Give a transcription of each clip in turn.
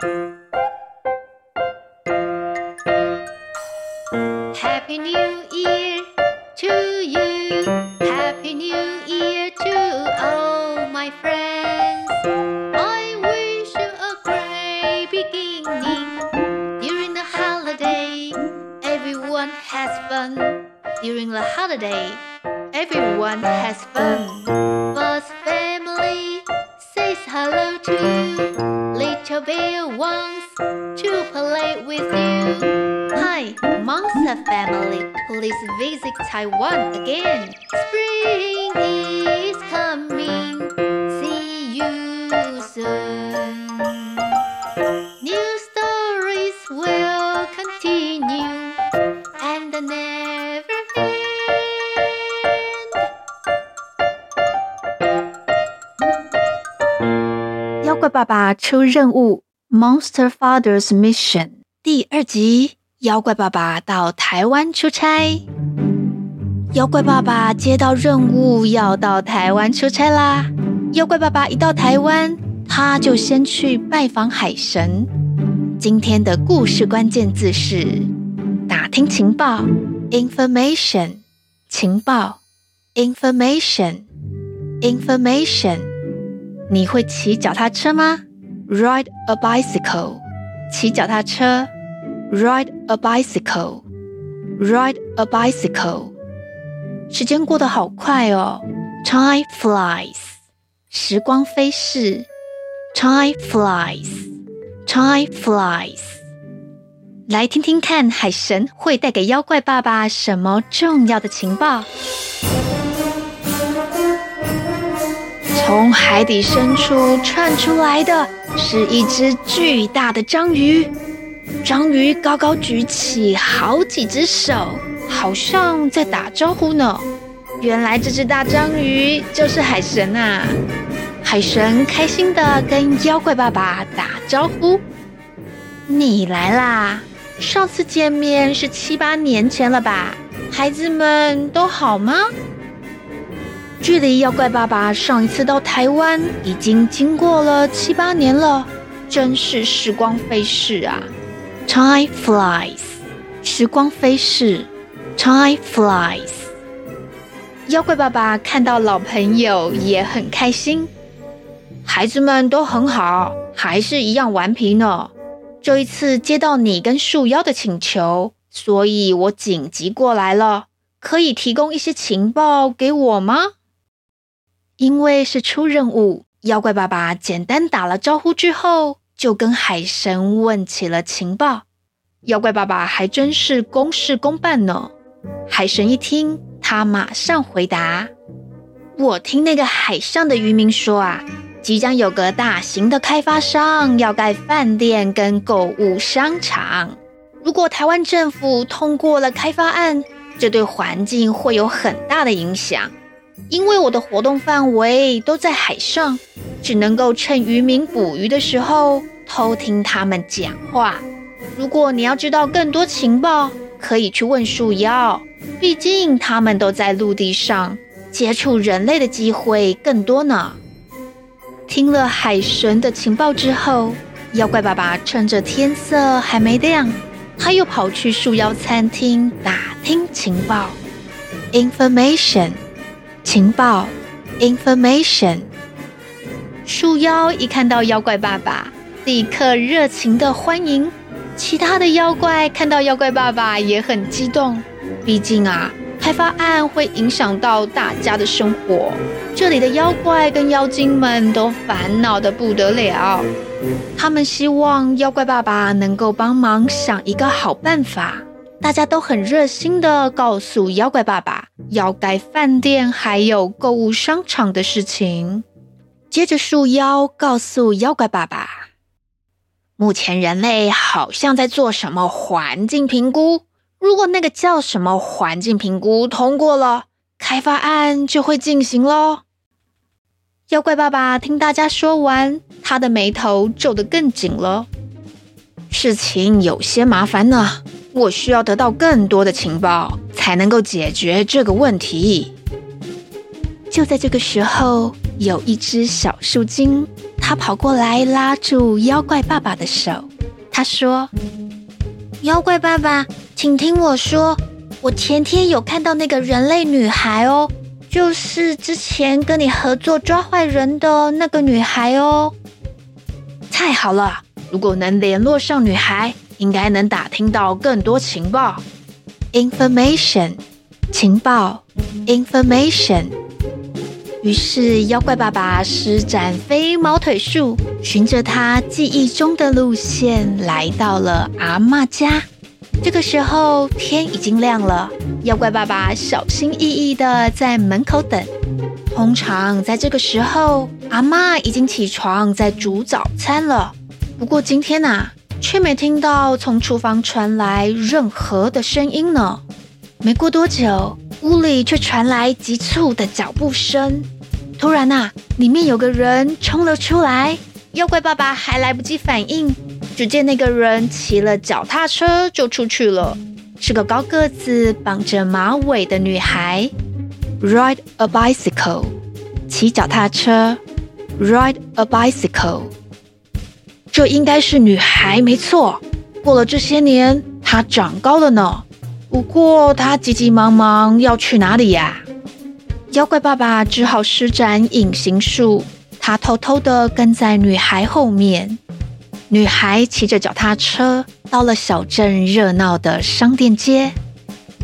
Happy New Year to you. Happy New Year to all my friends. I wish you a great beginning. During the holiday, everyone has fun. During the holiday, everyone has fun. 妖怪爸爸出任务，Monster Father's Mission 第二集。 妖怪爸爸到台湾出差。妖怪爸爸接到任务，要到台湾出差啦。妖怪爸爸一到台湾，他就先去拜访海神。今天的故事关键字是打听情报，information，情报，information，information。你会骑脚踏车吗？Ride a bicycle，骑脚踏车。Ride a bicycle。Ride a bicycle。时间过得好快哦，Time flies。时光飞逝，Time flies。Time flies。来听听看，海神会带给妖怪爸爸什么重要的情报？从海底深处窜出来的是一只巨大的章鱼，章鱼高高举起好几只手，好像在打招呼呢。原来这只大章鱼就是海神啊！海神开心地跟妖怪爸爸打招呼：“你来啦！上次见面是七八年前了吧？孩子们都好吗？”距离妖怪爸爸上一次到台湾已经经过了七八年了，真是时光飞逝啊！Time flies，时光飞逝，Time flies。妖怪爸爸看到老朋友也很开心，孩子们都很好，还是一样顽皮呢。这一次接到你跟树妖的请求，所以我紧急过来了，可以提供一些情报给我吗？因为是出任务，妖怪爸爸简单打了招呼之后，就跟海神问起了情报。妖怪爸爸还真是公事公办呢。海神一听，他马上回答：“我听那个海上的渔民说啊，即将有个大型的开发商要盖饭店跟购物商场。如果台湾政府通过了开发案，这对环境会有很大的影响。”因为我的活动范围都在海上，只能够趁渔民捕鱼的时候偷听他们讲话。如果你要知道更多情报，可以去问树妖，毕竟他们都在陆地上，接触人类的机会更多呢。听了海神的情报之后，妖怪爸爸趁着天色还没亮，他又跑去树妖餐厅打听情报，information。情报，information。树妖一看到妖怪爸爸，立刻热情的欢迎。其他的妖怪看到妖怪爸爸也很激动，毕竟啊，开发案会影响到大家的生活，这里的妖怪跟妖精们都烦恼的不得了。他们希望妖怪爸爸能够帮忙想一个好办法。大家都很热心的告诉妖怪爸爸要盖饭店还有购物商场的事情。接着树妖告诉妖怪爸爸，目前人类好像在做什么环境评估，如果那个叫什么环境评估通过了，开发案就会进行喽。妖怪爸爸听大家说完，他的眉头皱得更紧了。事情有些麻烦呢，我需要得到更多的情报，才能够解决这个问题。就在这个时候，有一只小树精，他跑过来拉住妖怪爸爸的手。他说：“妖怪爸爸，请听我说，我前天有看到那个人类女孩哦。”就是之前跟你合作抓坏人的那个女孩哦，太好了！如果能联络上女孩，应该能打听到更多情报。Information，情报，Information。于是妖怪爸爸施展飞毛腿术，循着他记忆中的路线来到了阿嬷家。这个时候天已经亮了，妖怪爸爸小心翼翼地在门口等。通常在这个时候，阿嬷已经起床在煮早餐了。不过今天呐，却没听到从厨房传来任何的声音呢。没过多久，屋里却传来急促的脚步声。突然呐，里面有个人冲了出来，妖怪爸爸还来不及反应。只见那个人骑了脚踏车就出去了，是个高个子、绑着马尾的女孩。Ride a bicycle，骑脚踏车。Ride a bicycle，这应该是女孩没错。过了这些年，她长高了呢。不过他急急忙忙要去哪里呀？妖怪爸爸只好施展隐形术，他偷偷的跟在女孩后面。女孩骑着脚踏车到了小镇热闹的商店街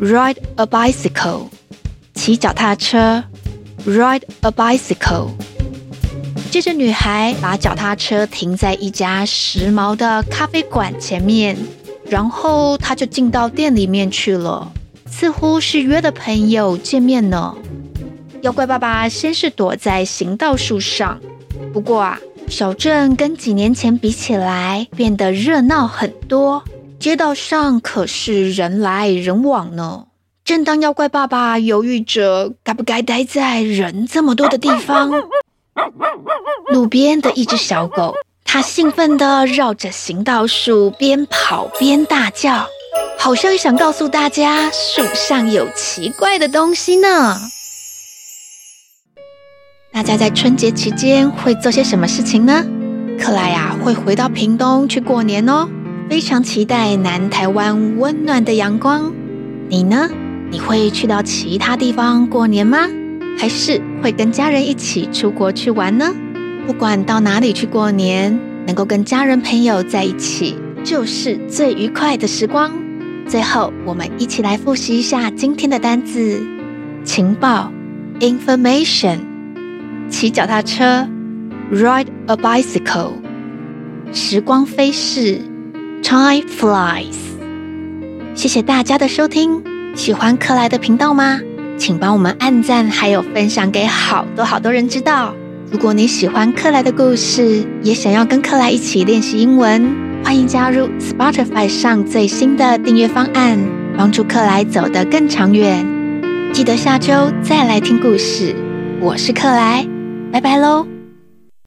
，Ride a bicycle，骑脚踏车，Ride a bicycle。接着，女孩把脚踏车停在一家时髦的咖啡馆前面，然后他就进到店里面去了，似乎是约的朋友见面呢。妖怪爸爸先是躲在行道树上，不过啊。小镇跟几年前比起来，变得热闹很多。街道上可是人来人往呢。正当妖怪爸爸犹豫着该不该待在人这么多的地方，路边的一只小狗，它兴奋地绕着行道树边跑边大叫，好像想告诉大家树上有奇怪的东西呢。大家在春节期间会做些什么事情呢？克莱呀会回到屏东去过年哦，非常期待南台湾温暖的阳光。你呢？你会去到其他地方过年吗？还是会跟家人一起出国去玩呢？不管到哪里去过年，能够跟家人朋友在一起，就是最愉快的时光。最后，我们一起来复习一下今天的单字：情报 （information）。骑脚踏车，ride a bicycle。时光飞逝，time flies。谢谢大家的收听，喜欢克莱的频道吗？请帮我们按赞，还有分享给好多好多人知道。如果你喜欢克莱的故事，也想要跟克莱一起练习英文，欢迎加入 Spotify 上最新的订阅方案，帮助克莱走得更长远。记得下周再来听故事，我是克莱。拜拜喽。